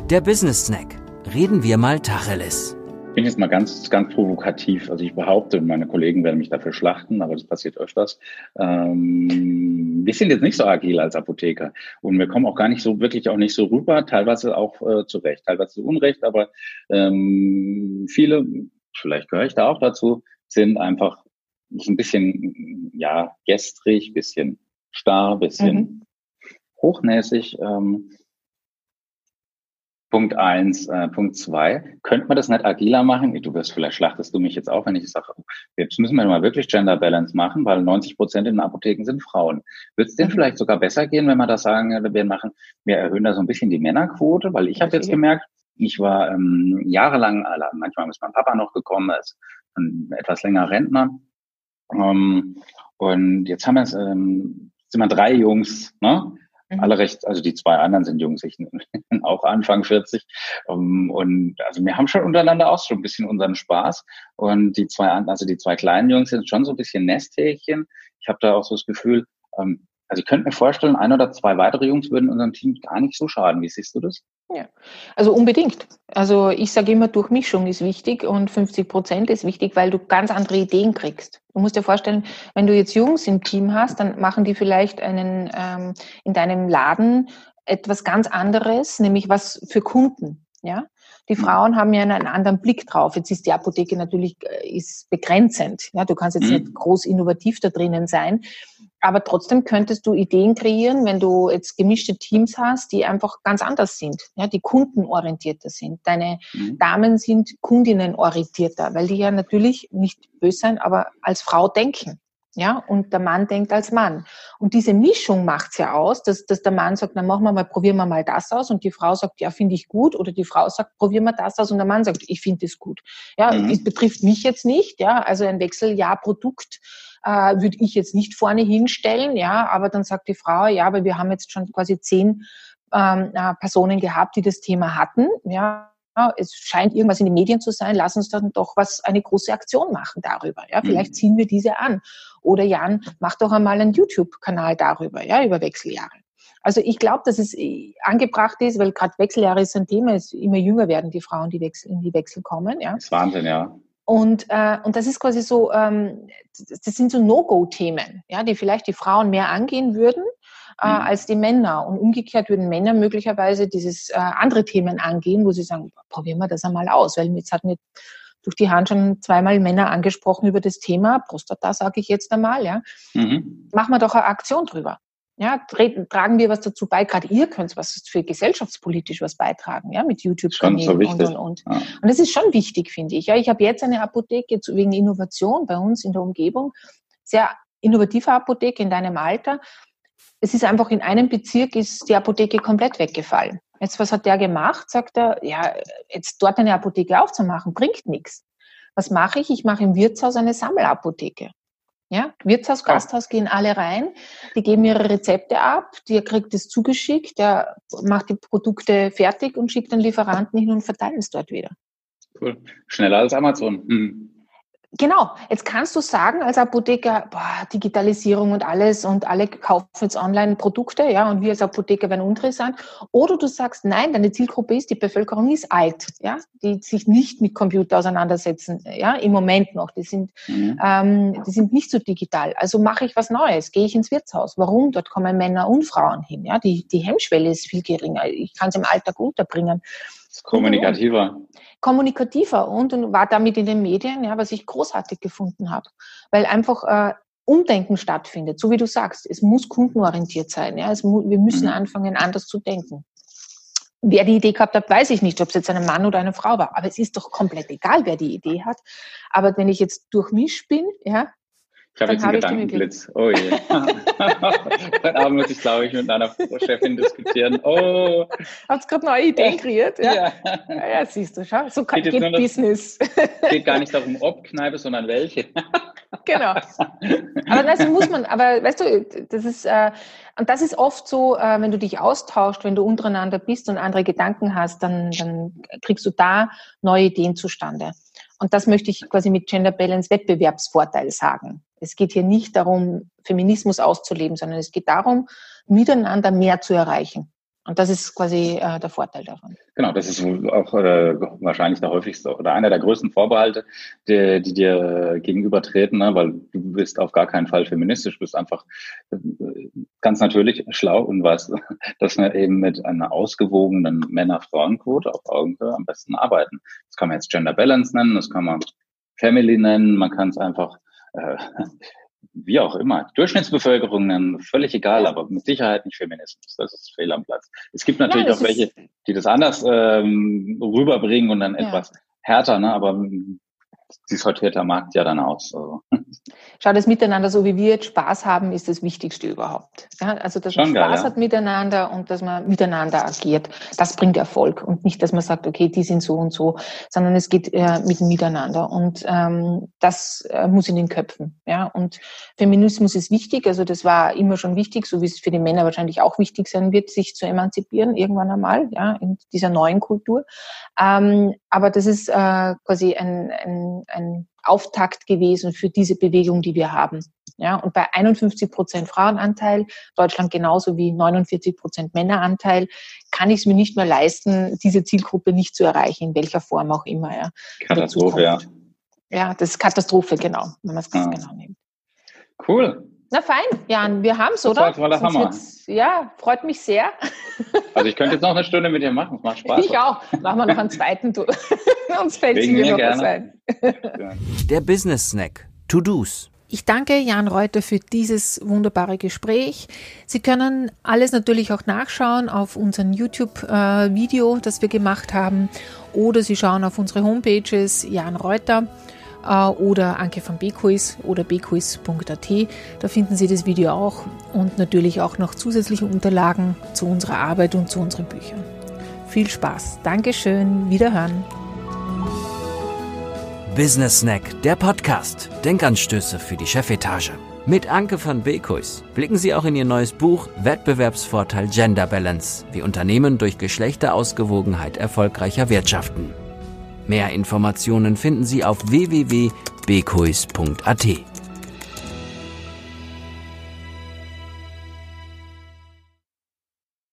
Der Business Snack. Reden wir mal Tacheles. Ich bin jetzt mal ganz, ganz provokativ. Also ich behaupte, meine Kollegen werden mich dafür schlachten, aber das passiert öfters. Ähm, wir sind jetzt nicht so agil als Apotheker und wir kommen auch gar nicht so, wirklich auch nicht so rüber, teilweise auch äh, zu Recht, teilweise zu Unrecht, aber ähm, viele, vielleicht gehöre ich da auch dazu, sind einfach so ein bisschen, ja, gestrig, bisschen starr, bisschen mhm. hochnäsig. Ähm, Punkt eins, äh, Punkt zwei, könnte man das nicht agiler machen? Du wirst, vielleicht schlachtest du mich jetzt auch, wenn ich sage, jetzt müssen wir mal wirklich Gender Balance machen, weil 90 Prozent in den Apotheken sind Frauen. Wird es denn mhm. vielleicht sogar besser gehen, wenn wir das sagen, wir machen, wir erhöhen da so ein bisschen die Männerquote? Weil ich habe jetzt gemerkt, ich war ähm, jahrelang, manchmal ist mein Papa noch gekommen, ist ein etwas länger Rentner. Ähm, und jetzt haben wir es, ähm, sind wir drei Jungs, ne? Mhm. Alle recht, also die zwei anderen sind Jungs, ich auch Anfang 40. Um, ähm, und also wir haben schon untereinander auch schon ein bisschen unseren Spaß. Und die zwei, also die zwei kleinen Jungs sind schon so ein bisschen Nesthäkchen. Ich habe da auch so das Gefühl, ähm, Also ich könnte mir vorstellen, ein oder zwei weitere Jungs würden unserem Team gar nicht so schaden. Wie siehst du das? Ja, also unbedingt. Also ich sage immer, Durchmischung ist wichtig und 50 Prozent ist wichtig, weil du ganz andere Ideen kriegst. Du musst dir vorstellen, wenn du jetzt Jungs im Team hast, dann machen die vielleicht einen ähm, in deinem Laden etwas ganz anderes, nämlich was für Kunden. Ja, die mhm. Frauen haben ja einen anderen Blick drauf. Jetzt ist die Apotheke natürlich äh, ist begrenzend. Ja, du kannst jetzt mhm. nicht groß innovativ da drinnen sein. Aber trotzdem könntest du Ideen kreieren, wenn du jetzt gemischte Teams hast, die einfach ganz anders sind, ja, die kundenorientierter sind. Deine mhm. Damen sind kundinnenorientierter, weil die ja natürlich nicht böse sein, aber als Frau denken. Ja, und der Mann denkt als Mann. Und diese Mischung macht's ja aus, dass, dass der Mann sagt, na machen wir mal, probieren wir mal das aus. Und die Frau sagt, ja, finde ich gut. Oder die Frau sagt, probieren wir das aus. Und der Mann sagt, ich finde es gut. Ja, mhm. es betrifft mich jetzt nicht. Ja, also ein Wechseljahrprodukt äh, würde ich jetzt nicht vorne hinstellen. Ja, aber dann sagt die Frau, ja, aber wir haben jetzt schon quasi zehn ähm, äh, Personen gehabt, die das Thema hatten. Ja, es scheint irgendwas in den Medien zu sein, lass uns dann doch was, eine große Aktion machen darüber. Ja, vielleicht mhm. ziehen wir diese an. Oder Jan, mach doch einmal einen YouTube-Kanal darüber, ja, über Wechseljahre. Also ich glaube, dass es äh, angebracht ist, weil gerade Wechseljahre ist ein Thema, es immer jünger werden die Frauen, die Wechsel, in die Wechsel kommen. Ja. Das ist Wahnsinn, ja. Und, äh, und das ist quasi so, ähm, das sind so No-Go-Themen, ja, die vielleicht die Frauen mehr angehen würden äh, mhm. als die Männer. Und umgekehrt würden Männer möglicherweise dieses äh, andere Themen angehen, wo sie sagen, probieren wir das einmal aus, weil jetzt hat mir durch die Hand schon zweimal Männer angesprochen über das Thema Prostata, sage ich jetzt einmal, ja. Mhm. Machen wir doch eine Aktion drüber. Ja, tragen wir was dazu bei. Gerade ihr könnt was für gesellschaftspolitisch was beitragen, ja, mit YouTube-Kanälen so und und und. Ja. Und das ist schon wichtig, finde ich. Ja, ich habe jetzt eine Apotheke wegen Innovation bei uns in der Umgebung, sehr innovative Apotheke in deinem Alter. Es ist einfach in einem Bezirk ist die Apotheke komplett weggefallen. Jetzt, was hat der gemacht? Sagt er, ja, jetzt dort eine Apotheke aufzumachen, bringt nichts. Was mache ich? Ich mache im Wirtshaus eine Sammelapotheke. Ja, Wirtshaus, Gasthaus gehen alle rein, die geben ihre Rezepte ab, der kriegt es zugeschickt, der macht die Produkte fertig und schickt den Lieferanten hin und verteilt es dort wieder. Cool. Schneller als Amazon. Hm. Genau, jetzt kannst du sagen als Apotheker, boah, Digitalisierung und alles und alle kaufen jetzt Online-Produkte, ja, und wir als Apotheker werden uninteressant. Oder du sagst, nein, deine Zielgruppe ist, die Bevölkerung ist alt, ja, die sich nicht mit Computer auseinandersetzen, ja, im Moment noch. Die sind, mhm. ähm, die sind nicht so digital. Also mache ich was Neues, gehe ich ins Wirtshaus. Warum? Dort kommen Männer und Frauen hin, ja, die, die Hemmschwelle ist viel geringer. Ich kann es im Alltag unterbringen. Kommunikativer. Kommunikativer und, und war damit in den Medien, ja, was ich großartig gefunden habe. Weil einfach äh, Umdenken stattfindet, so wie du sagst. Es muss kundenorientiert sein. Ja. Mu wir müssen mhm. anfangen, anders zu denken. Wer die Idee gehabt hat, weiß ich nicht, ob es jetzt ein Mann oder eine Frau war. Aber es ist doch komplett egal, wer die Idee hat. Aber wenn ich jetzt durchmischt bin, ja, ich habe jetzt einen Gedankenblitz. Oh je. Heute Abend muss ich, glaube ich, mit einer Chefin diskutieren. Oh. Hat gerade neue Ideen kreiert? Ja. ja. ja, siehst du, schau, so geht, geht Business. Es geht gar nicht darum, ob Kneipe, sondern welche. genau. Aber das muss man, aber weißt du, das ist, äh, und das ist oft so, äh, wenn du dich austauscht, wenn du untereinander bist und andere Gedanken hast, dann, dann kriegst du da neue Ideen zustande. Und das möchte ich quasi mit Gender Balance Wettbewerbsvorteil sagen. Es geht hier nicht darum, Feminismus auszuleben, sondern es geht darum, miteinander mehr zu erreichen. Und das ist quasi äh, der Vorteil davon. Genau, das ist auch äh, wahrscheinlich der häufigste oder einer der größten Vorbehalte, die, die dir gegenübertreten, ne? weil du bist auf gar keinen Fall feministisch, bist einfach äh, ganz natürlich schlau und weißt, dass wir eben mit einer ausgewogenen Männer-Frauen-Quote auf Augenhöhe am besten arbeiten. Das kann man jetzt Gender Balance nennen, das kann man Family nennen, man kann es einfach äh, wie auch immer, Durchschnittsbevölkerung nennen, völlig egal, aber mit Sicherheit nicht Feminismus. Das ist fehl am Platz. Es gibt natürlich Nein, auch welche, die das anders ähm, rüberbringen und dann ja. etwas härter, ne? aber sie sortiert der Markt ja dann aus. Also. Schau, das Miteinander, so wie wir jetzt Spaß haben, ist das Wichtigste überhaupt. Ja, also, dass Schon man Spaß geil, ja. hat miteinander und dass man miteinander agiert, das bringt Erfolg. Und nicht, dass man sagt, okay, die sind so und so, sondern es geht äh, mit dem Miteinander. Und ähm, das äh, muss in den Köpfen. Ja, und Feminismus ist wichtig. Also, das war immer schon wichtig, so wie es für die Männer wahrscheinlich auch wichtig sein wird, sich zu emanzipieren irgendwann einmal, ja, in dieser neuen Kultur. Ähm, aber das ist äh, quasi ein, ein, ein Auftakt gewesen für diese Bewegung, die wir haben. Ja, und bei 51 Prozent Frauenanteil, Deutschland genauso wie 49 Prozent Männeranteil, kann ich es mir nicht mehr leisten, diese Zielgruppe nicht zu erreichen, in welcher Form auch immer. Ja. Katastrophe, ja. Ja, das ist Katastrophe, genau, wenn man es ganz ah. genau nimmt. Cool. Na fein, Jan, wir haben es, oder? Das war der Hammer. ja, freut mich sehr. Also ich könnte jetzt noch eine Stunde mit dir machen, es macht Spaß. Ich auch. Machen wir noch einen zweiten, du. Uns fällt es mir noch gerne. was ein. Der Business Snack. To-Dos. Ich danke Jan Reuter für dieses wunderbare Gespräch. Sie können alles natürlich auch nachschauen auf unserem YouTube-Video, das wir gemacht haben, oder Sie schauen auf unsere Homepages Jan Reuter äh, oder Anke von Bekuis oder bekuis.at. Da finden Sie das Video auch und natürlich auch noch zusätzliche Unterlagen zu unserer Arbeit und zu unseren Büchern. Viel Spaß. Dankeschön. Wiederhören. Business Snack, der Podcast. Denkanstöße für die Chefetage. Mit Anke van Beekuis blicken Sie auch in Ihr neues Buch Wettbewerbsvorteil Gender Balance, wie Unternehmen durch Geschlechterausgewogenheit erfolgreicher wirtschaften. Mehr Informationen finden Sie auf www.bekuis.at.